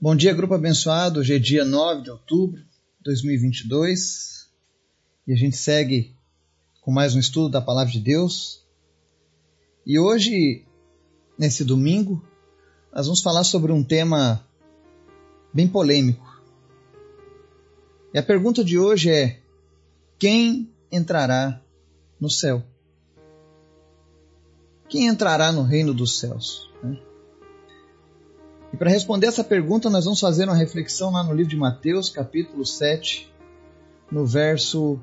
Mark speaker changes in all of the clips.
Speaker 1: Bom dia, grupo abençoado. Hoje é dia 9 de outubro de 2022 e a gente segue com mais um estudo da Palavra de Deus. E hoje, nesse domingo, nós vamos falar sobre um tema bem polêmico. E a pergunta de hoje é: quem entrará no céu? Quem entrará no reino dos céus? Né? E para responder essa pergunta, nós vamos fazer uma reflexão lá no livro de Mateus, capítulo 7, no verso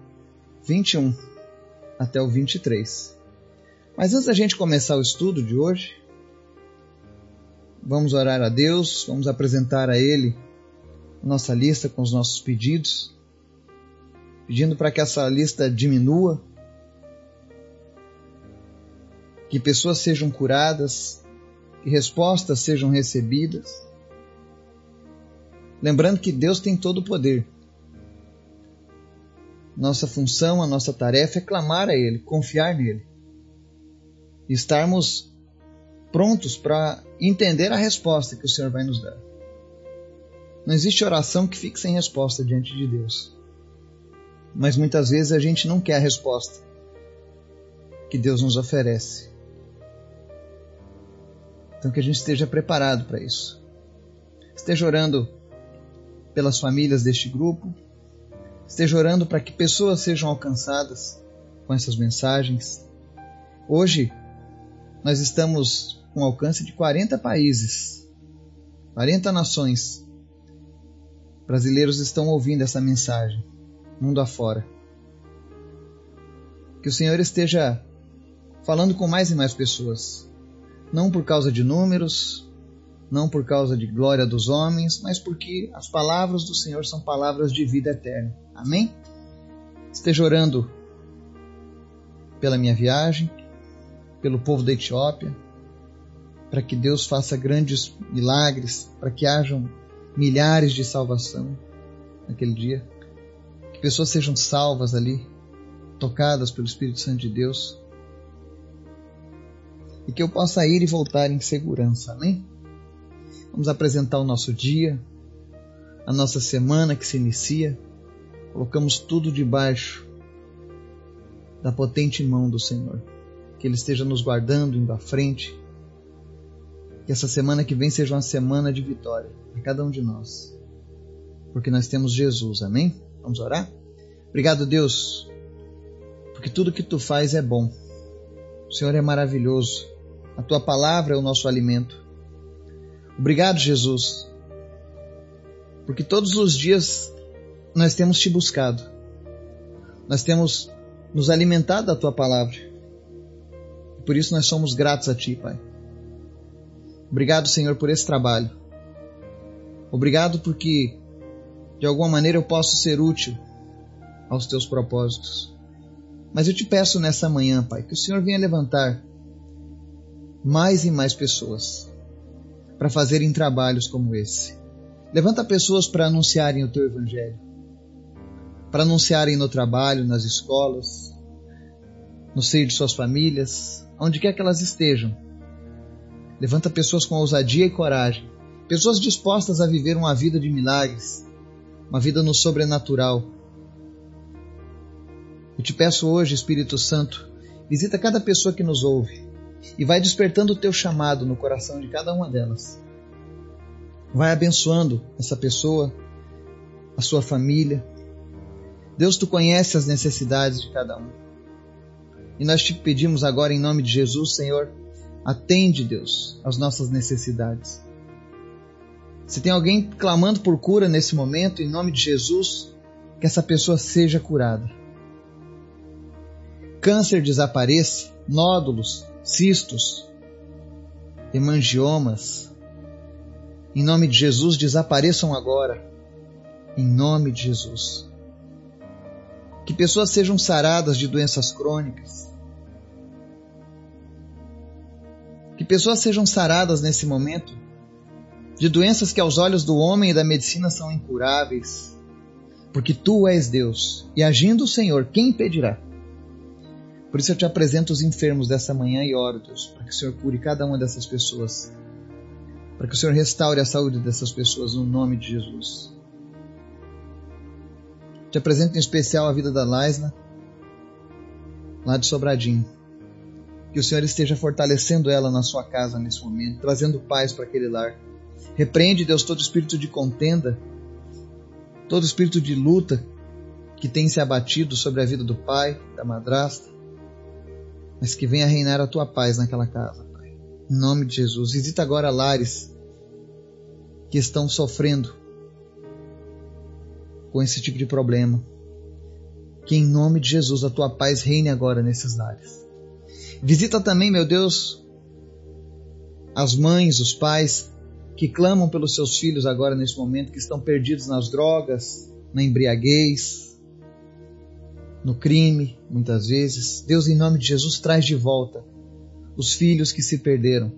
Speaker 1: 21 até o 23. Mas antes da gente começar o estudo de hoje, vamos orar a Deus, vamos apresentar a Ele nossa lista com os nossos pedidos, pedindo para que essa lista diminua, que pessoas sejam curadas, que respostas sejam recebidas. Lembrando que Deus tem todo o poder. Nossa função, a nossa tarefa é clamar a Ele, confiar nele. Estarmos prontos para entender a resposta que o Senhor vai nos dar. Não existe oração que fique sem resposta diante de Deus. Mas muitas vezes a gente não quer a resposta que Deus nos oferece. Então que a gente esteja preparado para isso. Esteja orando pelas famílias deste grupo. Esteja orando para que pessoas sejam alcançadas com essas mensagens. Hoje nós estamos com alcance de 40 países, 40 nações. Brasileiros estão ouvindo essa mensagem, mundo afora. Que o Senhor esteja falando com mais e mais pessoas não por causa de números, não por causa de glória dos homens, mas porque as palavras do Senhor são palavras de vida eterna. Amém? Esteja orando pela minha viagem, pelo povo da Etiópia, para que Deus faça grandes milagres, para que hajam milhares de salvação naquele dia, que pessoas sejam salvas ali, tocadas pelo Espírito Santo de Deus e que eu possa ir e voltar em segurança. Amém? Vamos apresentar o nosso dia, a nossa semana que se inicia. Colocamos tudo debaixo da potente mão do Senhor. Que Ele esteja nos guardando, indo à frente. Que essa semana que vem seja uma semana de vitória para cada um de nós. Porque nós temos Jesus, amém? Vamos orar? Obrigado, Deus, porque tudo que tu faz é bom. O Senhor é maravilhoso. A tua palavra é o nosso alimento. Obrigado, Jesus, porque todos os dias nós temos te buscado, nós temos nos alimentado da tua palavra. Por isso nós somos gratos a ti, Pai. Obrigado, Senhor, por esse trabalho. Obrigado porque de alguma maneira eu posso ser útil aos teus propósitos. Mas eu te peço nessa manhã, Pai, que o Senhor venha levantar mais e mais pessoas para fazerem trabalhos como esse. Levanta pessoas para anunciarem o teu evangelho, para anunciarem no trabalho, nas escolas, no seio de suas famílias, onde quer que elas estejam. Levanta pessoas com ousadia e coragem, pessoas dispostas a viver uma vida de milagres, uma vida no sobrenatural. Eu te peço hoje, Espírito Santo, visita cada pessoa que nos ouve e vai despertando o teu chamado no coração de cada uma delas. Vai abençoando essa pessoa, a sua família. Deus, tu conhece as necessidades de cada um. E nós te pedimos agora, em nome de Jesus, Senhor, atende, Deus, as nossas necessidades. Se tem alguém clamando por cura nesse momento, em nome de Jesus, que essa pessoa seja curada. Câncer desapareça, nódulos, cistos, hemangiomas, em nome de Jesus, desapareçam agora. Em nome de Jesus. Que pessoas sejam saradas de doenças crônicas. Que pessoas sejam saradas nesse momento de doenças que aos olhos do homem e da medicina são incuráveis. Porque tu és Deus, e agindo o Senhor, quem impedirá? Por isso eu te apresento os enfermos dessa manhã e oro, Deus, para que o Senhor cure cada uma dessas pessoas. Para que o Senhor restaure a saúde dessas pessoas no nome de Jesus. Te apresento em especial a vida da Laisna, lá de Sobradinho. Que o Senhor esteja fortalecendo ela na sua casa nesse momento, trazendo paz para aquele lar. Repreende, Deus, todo espírito de contenda, todo espírito de luta que tem se abatido sobre a vida do pai, da madrasta, mas que venha reinar a tua paz naquela casa, Pai. Em nome de Jesus. Visita agora lares que estão sofrendo com esse tipo de problema. Que em nome de Jesus a tua paz reine agora nesses lares. Visita também, meu Deus, as mães, os pais que clamam pelos seus filhos agora nesse momento, que estão perdidos nas drogas, na embriaguez, no crime, muitas vezes. Deus, em nome de Jesus, traz de volta os filhos que se perderam.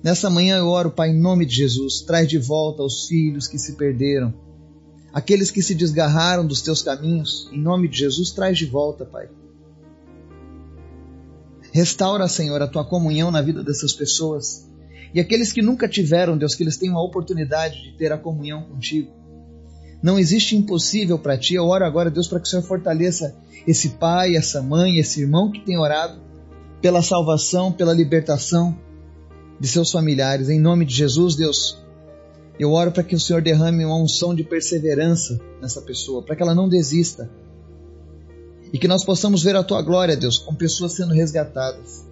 Speaker 1: Nessa manhã eu oro, Pai, em nome de Jesus, traz de volta os filhos que se perderam. Aqueles que se desgarraram dos teus caminhos, em nome de Jesus, traz de volta, Pai. Restaura, Senhor, a tua comunhão na vida dessas pessoas. E aqueles que nunca tiveram, Deus, que eles tenham a oportunidade de ter a comunhão contigo. Não existe impossível para ti. Eu oro agora, Deus, para que o Senhor fortaleça esse pai, essa mãe, esse irmão que tem orado pela salvação, pela libertação de seus familiares. Em nome de Jesus, Deus, eu oro para que o Senhor derrame uma unção de perseverança nessa pessoa, para que ela não desista. E que nós possamos ver a tua glória, Deus, com pessoas sendo resgatadas.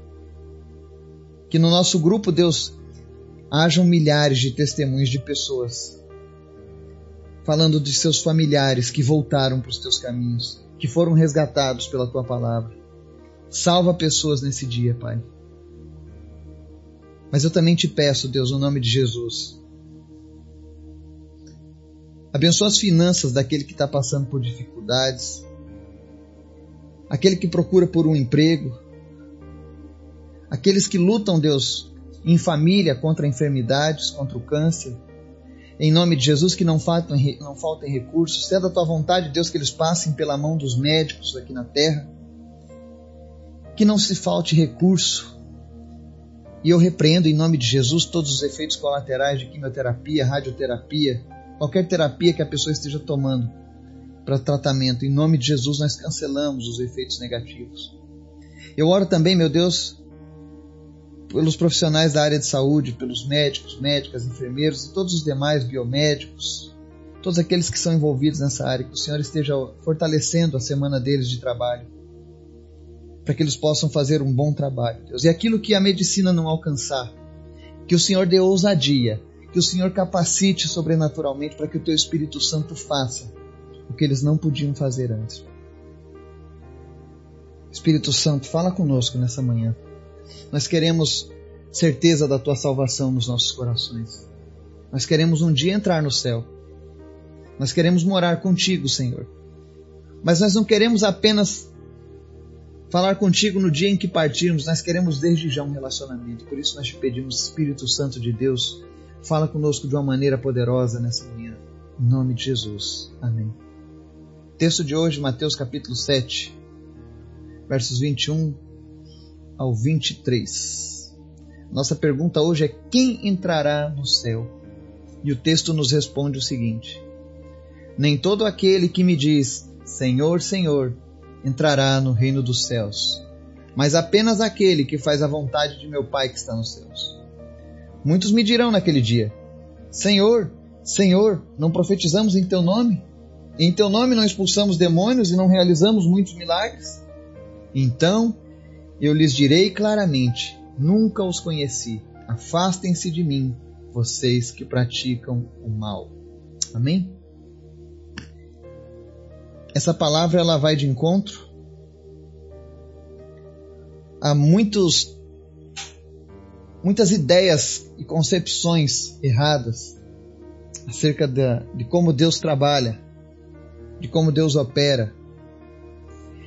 Speaker 1: Que no nosso grupo, Deus, hajam milhares de testemunhos de pessoas falando de seus familiares que voltaram para os teus caminhos, que foram resgatados pela tua palavra. Salva pessoas nesse dia, Pai. Mas eu também te peço, Deus, no nome de Jesus. Abençoa as finanças daquele que está passando por dificuldades, aquele que procura por um emprego, aqueles que lutam, Deus, em família contra enfermidades, contra o câncer. Em nome de Jesus, que não faltem, não faltem recursos, sendo a tua vontade, Deus, que eles passem pela mão dos médicos aqui na terra. Que não se falte recurso. E eu repreendo em nome de Jesus todos os efeitos colaterais de quimioterapia, radioterapia, qualquer terapia que a pessoa esteja tomando para tratamento. Em nome de Jesus, nós cancelamos os efeitos negativos. Eu oro também, meu Deus, pelos profissionais da área de saúde, pelos médicos, médicas, enfermeiros e todos os demais biomédicos, todos aqueles que são envolvidos nessa área, que o Senhor esteja fortalecendo a semana deles de trabalho, para que eles possam fazer um bom trabalho, Deus. E aquilo que a medicina não alcançar, que o Senhor dê ousadia, que o Senhor capacite sobrenaturalmente para que o Teu Espírito Santo faça o que eles não podiam fazer antes. Espírito Santo, fala conosco nessa manhã. Nós queremos certeza da tua salvação nos nossos corações. Nós queremos um dia entrar no céu. Nós queremos morar contigo, Senhor. Mas nós não queremos apenas falar contigo no dia em que partirmos, nós queremos desde já um relacionamento. Por isso nós te pedimos, Espírito Santo de Deus, fala conosco de uma maneira poderosa nessa manhã. Em nome de Jesus. Amém. Texto de hoje, Mateus capítulo 7, versos 21 ao 23. Nossa pergunta hoje é: quem entrará no céu? E o texto nos responde o seguinte: Nem todo aquele que me diz Senhor, Senhor entrará no reino dos céus, mas apenas aquele que faz a vontade de meu Pai que está nos céus. Muitos me dirão naquele dia: Senhor, Senhor, não profetizamos em teu nome? Em teu nome não expulsamos demônios e não realizamos muitos milagres? Então eu lhes direi claramente: nunca os conheci. Afastem-se de mim, vocês que praticam o mal. Amém? Essa palavra ela vai de encontro a muitos muitas ideias e concepções erradas acerca de, de como Deus trabalha, de como Deus opera.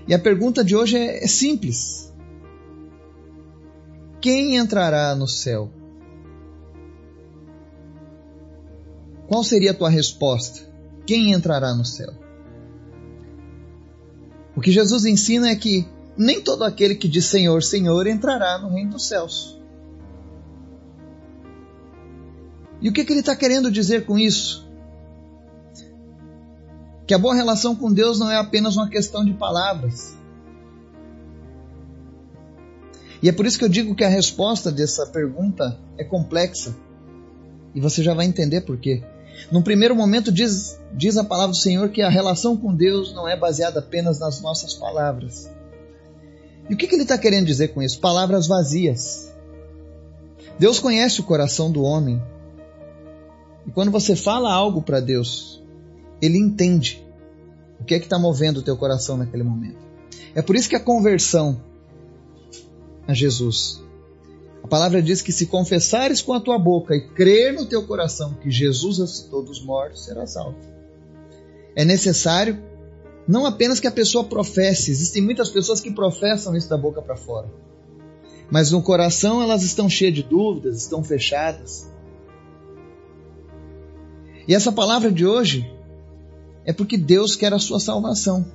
Speaker 1: E a pergunta de hoje é, é simples: quem entrará no céu? Qual seria a tua resposta? Quem entrará no céu? O que Jesus ensina é que nem todo aquele que diz Senhor, Senhor entrará no reino dos céus. E o que, que ele está querendo dizer com isso? Que a boa relação com Deus não é apenas uma questão de palavras. E é por isso que eu digo que a resposta dessa pergunta é complexa. E você já vai entender por quê. Num primeiro momento, diz, diz a palavra do Senhor que a relação com Deus não é baseada apenas nas nossas palavras. E o que, que ele está querendo dizer com isso? Palavras vazias. Deus conhece o coração do homem. E quando você fala algo para Deus, Ele entende o que é que está movendo o teu coração naquele momento. É por isso que a conversão a Jesus. A palavra diz que se confessares com a tua boca e crer no teu coração que Jesus ressuscitou dos mortos, serás salvo. É necessário não apenas que a pessoa professe, existem muitas pessoas que professam isso da boca para fora. Mas no coração elas estão cheias de dúvidas, estão fechadas. E essa palavra de hoje é porque Deus quer a sua salvação.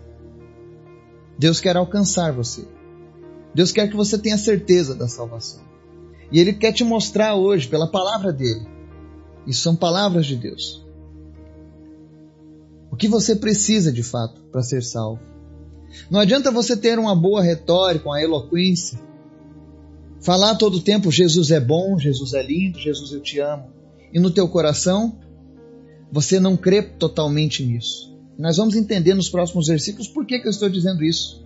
Speaker 1: Deus quer alcançar você. Deus quer que você tenha certeza da salvação. E Ele quer te mostrar hoje, pela palavra dele. Isso são palavras de Deus. O que você precisa de fato para ser salvo? Não adianta você ter uma boa retórica, uma eloquência, falar todo o tempo Jesus é bom, Jesus é lindo, Jesus eu te amo, e no teu coração você não crê totalmente nisso. nós vamos entender nos próximos versículos por que, que eu estou dizendo isso.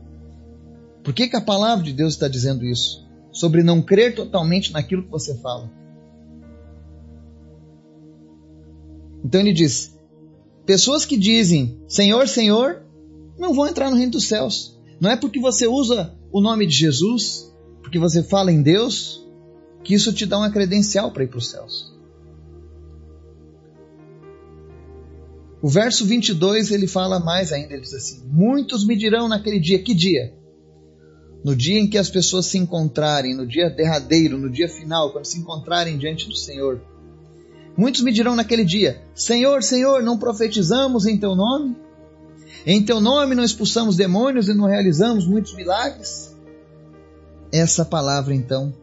Speaker 1: Por que, que a palavra de Deus está dizendo isso? Sobre não crer totalmente naquilo que você fala. Então ele diz: Pessoas que dizem Senhor, Senhor, não vão entrar no reino dos céus. Não é porque você usa o nome de Jesus, porque você fala em Deus, que isso te dá uma credencial para ir para os céus. O verso 22 ele fala mais ainda, ele diz assim: Muitos me dirão naquele dia, que dia? No dia em que as pessoas se encontrarem, no dia derradeiro, no dia final, quando se encontrarem diante do Senhor. Muitos me dirão naquele dia: Senhor, Senhor, não profetizamos em teu nome? Em teu nome não expulsamos demônios e não realizamos muitos milagres? Essa palavra, então,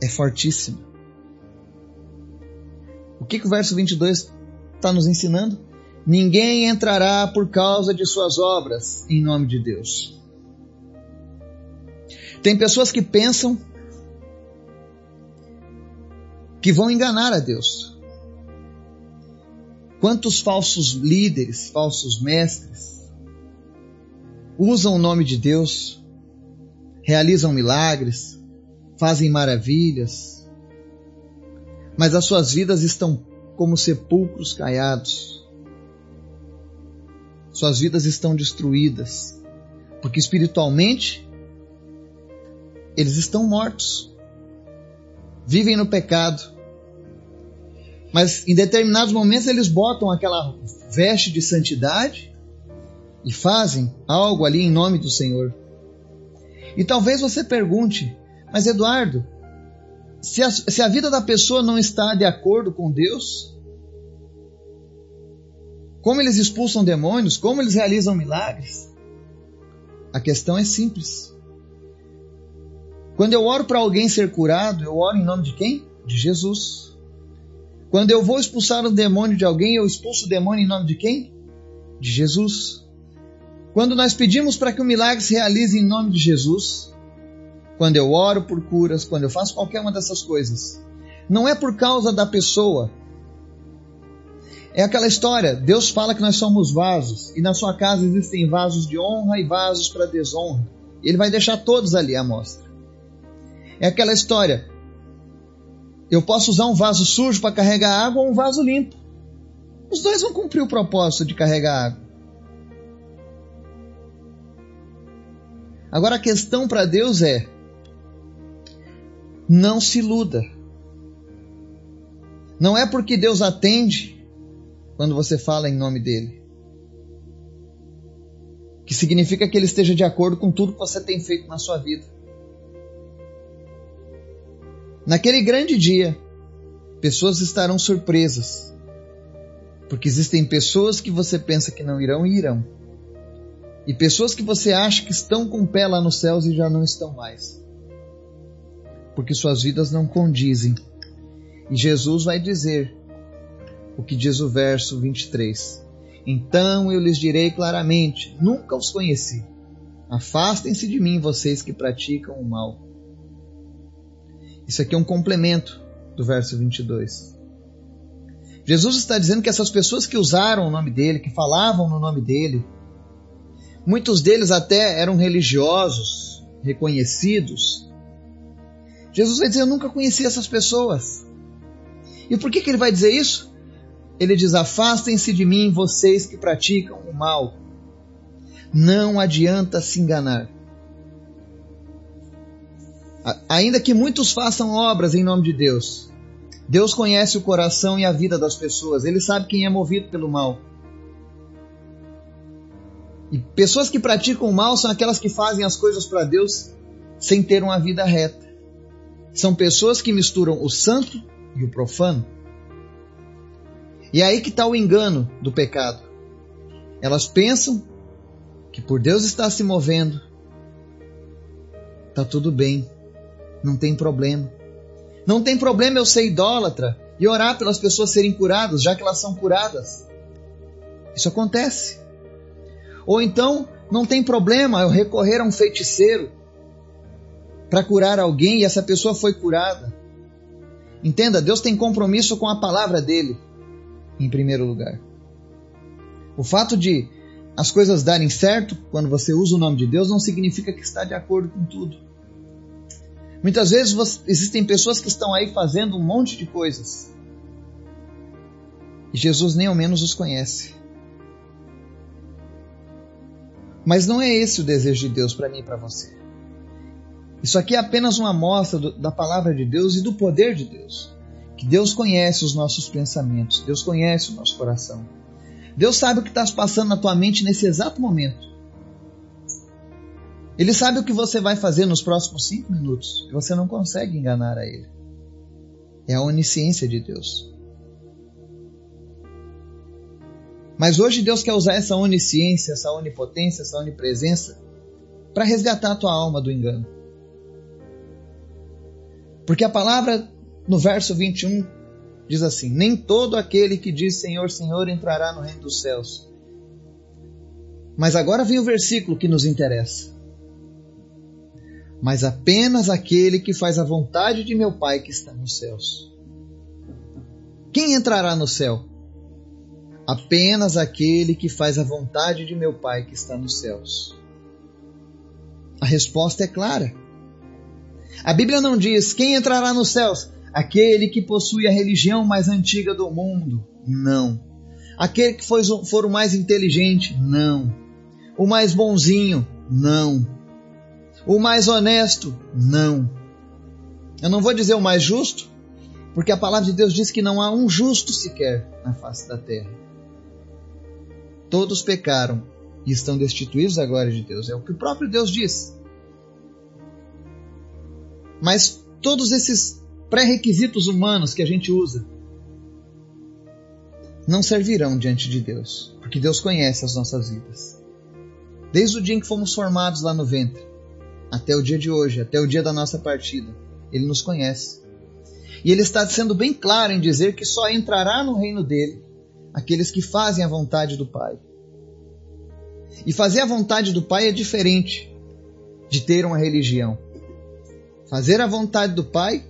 Speaker 1: é fortíssima. O que, que o verso 22 está nos ensinando? Ninguém entrará por causa de suas obras em nome de Deus. Tem pessoas que pensam que vão enganar a Deus. Quantos falsos líderes, falsos mestres, usam o nome de Deus, realizam milagres, fazem maravilhas, mas as suas vidas estão como sepulcros caiados. Suas vidas estão destruídas, porque espiritualmente eles estão mortos vivem no pecado. Mas em determinados momentos eles botam aquela veste de santidade e fazem algo ali em nome do Senhor. E talvez você pergunte, mas Eduardo, se a, se a vida da pessoa não está de acordo com Deus, como eles expulsam demônios, como eles realizam milagres? A questão é simples. Quando eu oro para alguém ser curado, eu oro em nome de quem? De Jesus. Quando eu vou expulsar um demônio de alguém, eu expulso o demônio em nome de quem? De Jesus. Quando nós pedimos para que o milagre se realize em nome de Jesus, quando eu oro por curas, quando eu faço qualquer uma dessas coisas, não é por causa da pessoa. É aquela história, Deus fala que nós somos vasos, e na sua casa existem vasos de honra e vasos para desonra. Ele vai deixar todos ali à mostra. É aquela história. Eu posso usar um vaso sujo para carregar água ou um vaso limpo. Os dois vão cumprir o propósito de carregar água. Agora a questão para Deus é: não se iluda. Não é porque Deus atende quando você fala em nome dele, que significa que ele esteja de acordo com tudo que você tem feito na sua vida. Naquele grande dia, pessoas estarão surpresas, porque existem pessoas que você pensa que não irão e irão, e pessoas que você acha que estão com o pé lá nos céus e já não estão mais, porque suas vidas não condizem. E Jesus vai dizer o que diz o verso 23. Então eu lhes direi claramente: nunca os conheci. Afastem-se de mim, vocês que praticam o mal. Isso aqui é um complemento do verso 22. Jesus está dizendo que essas pessoas que usaram o nome dele, que falavam no nome dele, muitos deles até eram religiosos, reconhecidos. Jesus vai dizer: Eu nunca conheci essas pessoas. E por que, que ele vai dizer isso? Ele diz: Afastem-se de mim, vocês que praticam o mal. Não adianta se enganar. Ainda que muitos façam obras em nome de Deus, Deus conhece o coração e a vida das pessoas, ele sabe quem é movido pelo mal. E pessoas que praticam o mal são aquelas que fazem as coisas para Deus sem ter uma vida reta. São pessoas que misturam o santo e o profano. E é aí que está o engano do pecado. Elas pensam que por Deus estar se movendo, está tudo bem, não tem problema. Não tem problema eu ser idólatra e orar pelas pessoas serem curadas, já que elas são curadas. Isso acontece. Ou então, não tem problema eu recorrer a um feiticeiro para curar alguém e essa pessoa foi curada. Entenda, Deus tem compromisso com a palavra dele, em primeiro lugar. O fato de as coisas darem certo quando você usa o nome de Deus não significa que está de acordo com tudo. Muitas vezes você, existem pessoas que estão aí fazendo um monte de coisas. E Jesus nem ao menos os conhece. Mas não é esse o desejo de Deus para mim e para você. Isso aqui é apenas uma amostra do, da palavra de Deus e do poder de Deus. Que Deus conhece os nossos pensamentos, Deus conhece o nosso coração. Deus sabe o que está passando na tua mente nesse exato momento. Ele sabe o que você vai fazer nos próximos cinco minutos e você não consegue enganar a Ele. É a onisciência de Deus. Mas hoje Deus quer usar essa onisciência, essa onipotência, essa onipresença para resgatar a tua alma do engano. Porque a palavra no verso 21 diz assim: Nem todo aquele que diz Senhor, Senhor entrará no reino dos céus. Mas agora vem o versículo que nos interessa mas apenas aquele que faz a vontade de meu Pai que está nos céus. Quem entrará no céu? Apenas aquele que faz a vontade de meu Pai que está nos céus. A resposta é clara. A Bíblia não diz quem entrará nos céus, aquele que possui a religião mais antiga do mundo. Não. Aquele que for o mais inteligente. Não. O mais bonzinho. Não o mais honesto? Não. Eu não vou dizer o mais justo, porque a palavra de Deus diz que não há um justo sequer na face da terra. Todos pecaram e estão destituídos da glória de Deus. É o que o próprio Deus diz. Mas todos esses pré-requisitos humanos que a gente usa não servirão diante de Deus, porque Deus conhece as nossas vidas. Desde o dia em que fomos formados lá no ventre, até o dia de hoje, até o dia da nossa partida. Ele nos conhece. E ele está sendo bem claro em dizer que só entrará no reino dele aqueles que fazem a vontade do Pai. E fazer a vontade do Pai é diferente de ter uma religião. Fazer a vontade do Pai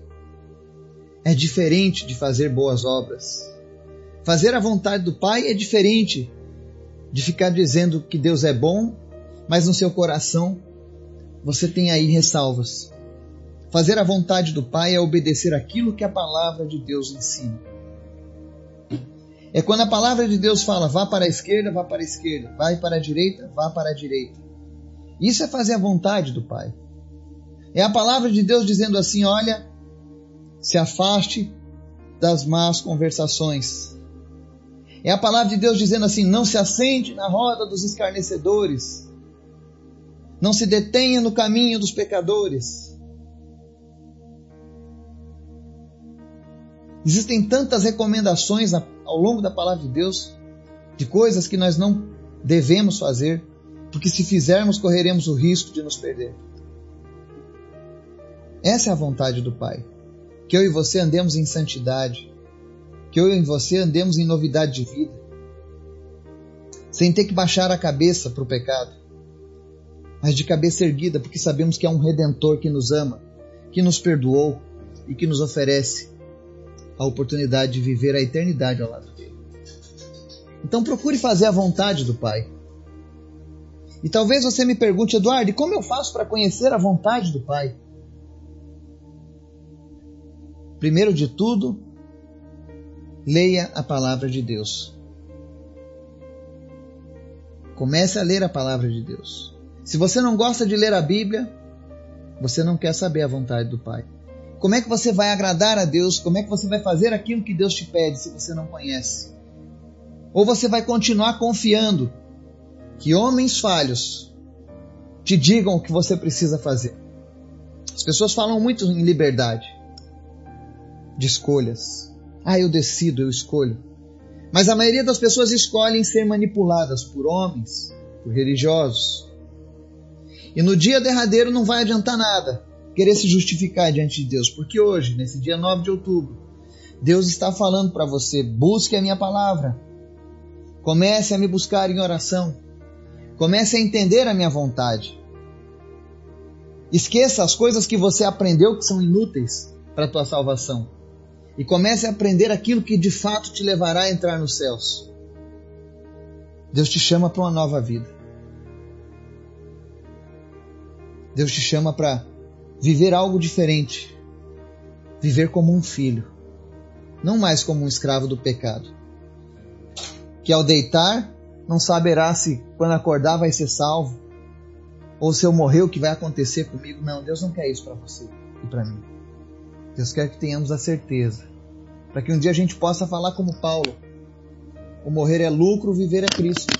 Speaker 1: é diferente de fazer boas obras. Fazer a vontade do Pai é diferente de ficar dizendo que Deus é bom, mas no seu coração você tem aí ressalvas. Fazer a vontade do Pai é obedecer aquilo que a palavra de Deus ensina. É quando a palavra de Deus fala, vá para a esquerda, vá para a esquerda, vai para a direita, vá para a direita. Isso é fazer a vontade do Pai. É a palavra de Deus dizendo assim: olha, se afaste das más conversações. É a palavra de Deus dizendo assim: não se assente na roda dos escarnecedores. Não se detenha no caminho dos pecadores. Existem tantas recomendações ao longo da palavra de Deus de coisas que nós não devemos fazer, porque se fizermos correremos o risco de nos perder. Essa é a vontade do Pai. Que eu e você andemos em santidade. Que eu e você andemos em novidade de vida. Sem ter que baixar a cabeça para o pecado. Mas de cabeça erguida, porque sabemos que é um redentor que nos ama, que nos perdoou e que nos oferece a oportunidade de viver a eternidade ao lado dele. Então procure fazer a vontade do Pai. E talvez você me pergunte, Eduardo, e como eu faço para conhecer a vontade do Pai? Primeiro de tudo, leia a palavra de Deus. Comece a ler a palavra de Deus. Se você não gosta de ler a Bíblia, você não quer saber a vontade do Pai. Como é que você vai agradar a Deus? Como é que você vai fazer aquilo que Deus te pede se você não conhece? Ou você vai continuar confiando que homens falhos te digam o que você precisa fazer? As pessoas falam muito em liberdade de escolhas. Ah, eu decido, eu escolho. Mas a maioria das pessoas escolhem ser manipuladas por homens, por religiosos. E no dia derradeiro não vai adiantar nada querer se justificar diante de Deus, porque hoje, nesse dia 9 de outubro, Deus está falando para você: busque a minha palavra. Comece a me buscar em oração. Comece a entender a minha vontade. Esqueça as coisas que você aprendeu que são inúteis para a tua salvação. E comece a aprender aquilo que de fato te levará a entrar nos céus. Deus te chama para uma nova vida. Deus te chama para viver algo diferente. Viver como um filho, não mais como um escravo do pecado. Que ao deitar não saberá se quando acordar vai ser salvo, ou se eu morrer o que vai acontecer comigo. Não, Deus não quer isso para você e para mim. Deus quer que tenhamos a certeza, para que um dia a gente possa falar como Paulo: o morrer é lucro, o viver é Cristo.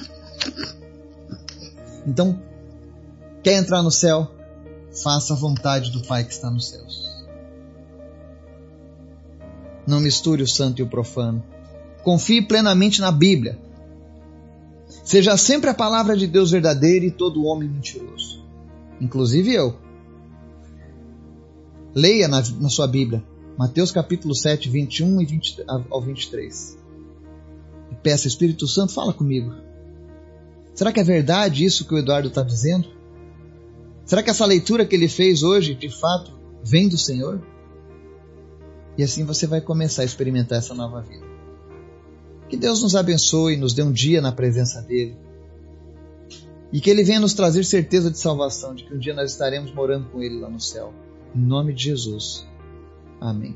Speaker 1: Então, quer entrar no céu? Faça a vontade do Pai que está nos céus. Não misture o santo e o profano. Confie plenamente na Bíblia. Seja sempre a palavra de Deus verdadeira e todo homem mentiroso, inclusive eu. Leia na, na sua Bíblia, Mateus capítulo 7, 21 e 20, ao 23. E peça, Espírito Santo, fala comigo. Será que é verdade isso que o Eduardo está dizendo? Será que essa leitura que ele fez hoje, de fato, vem do Senhor? E assim você vai começar a experimentar essa nova vida. Que Deus nos abençoe, nos dê um dia na presença dEle. E que Ele venha nos trazer certeza de salvação, de que um dia nós estaremos morando com Ele lá no céu. Em nome de Jesus. Amém.